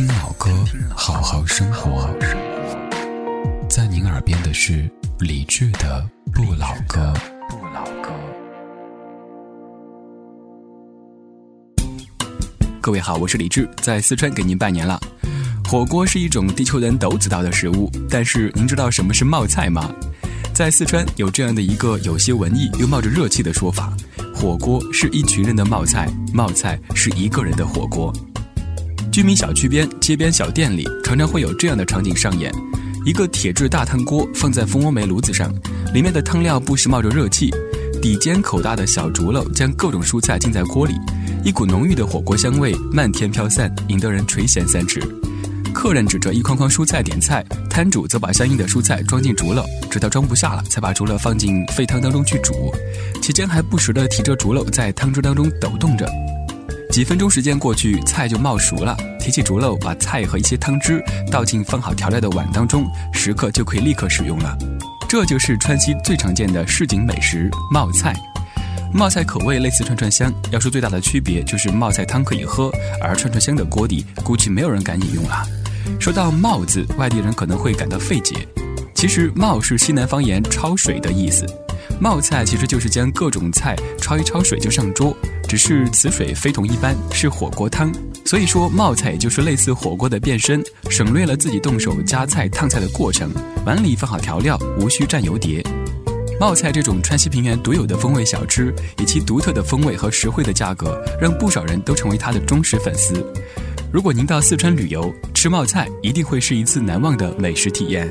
听老歌，好好生活。在您耳边的是李志的《不老歌》。不老歌。各位好，我是李志，在四川给您拜年了。火锅是一种地球人都知道的食物，但是您知道什么是冒菜吗？在四川有这样的一个有些文艺又冒着热气的说法：火锅是一群人的冒菜，冒菜是一个人的火锅。居民小区边、街边小店里，常常会有这样的场景上演：一个铁质大汤锅放在蜂窝煤炉子上，里面的汤料不时冒着热气，底尖口大的小竹篓将各种蔬菜浸在锅里，一股浓郁的火锅香味漫天飘散，引得人垂涎三尺。客人指着一筐筐蔬菜点菜，摊主则把相应的蔬菜装进竹篓，直到装不下了，才把竹篓放进沸汤当中去煮，期间还不时地提着竹篓在汤汁当中抖动着。几分钟时间过去，菜就冒熟了。提起竹篓，把菜和一些汤汁倒进放好调料的碗当中，食客就可以立刻使用了。这就是川西最常见的市井美食——冒菜。冒菜口味类似串串香，要说最大的区别就是冒菜汤可以喝，而串串香的锅底估计没有人敢饮用了。说到“冒”字，外地人可能会感到费解。其实“冒”是西南方言“焯水”的意思。冒菜其实就是将各种菜焯一焯水就上桌，只是此水非同一般，是火锅汤。所以说冒菜也就是类似火锅的变身，省略了自己动手夹菜烫菜的过程，碗里放好调料，无需蘸油碟。冒菜这种川西平原独有的风味小吃，以其独特的风味和实惠的价格，让不少人都成为它的忠实粉丝。如果您到四川旅游，吃冒菜一定会是一次难忘的美食体验。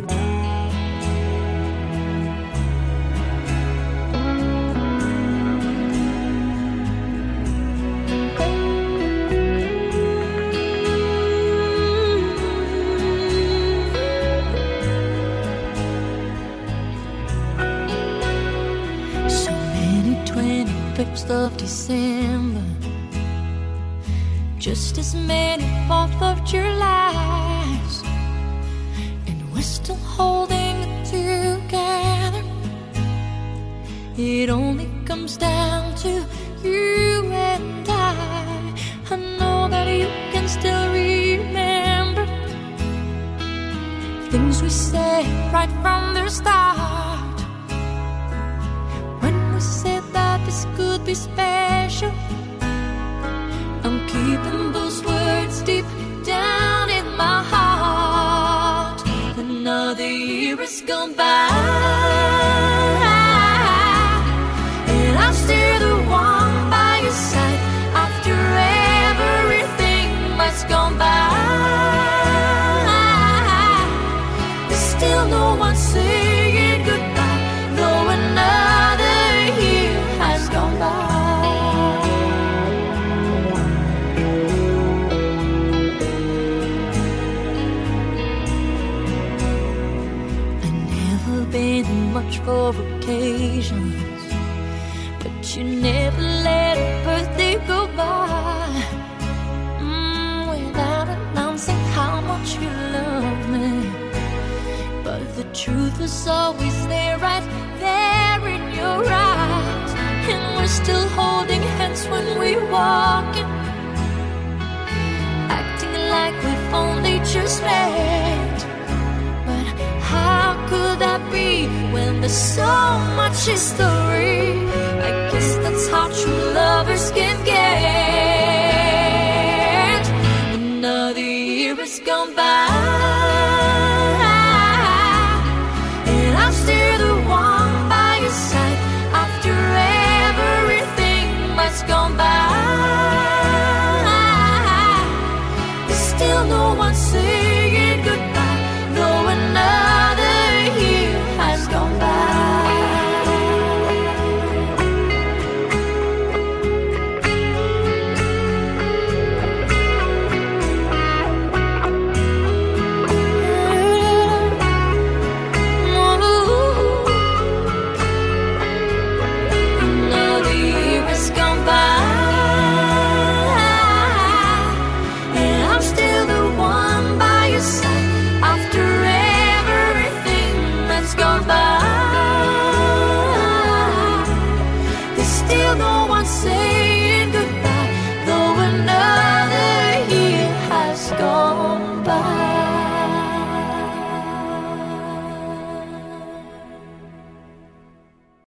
Of December. Just as many Fourth of Julys, and we're still holding it together. It only comes down to you and I. I know that you can still remember things we said right from the start. Could be special. I'm keeping those words deep down in my heart. Another year has gone by, much for occasions, but you never let a birthday go by mm, without announcing how much you love me. But the truth was always there, right there in your eyes, and we're still holding hands when we walk in, acting like we've only just met. There's so much history. I guess that's how true lovers can get. Another year has gone by.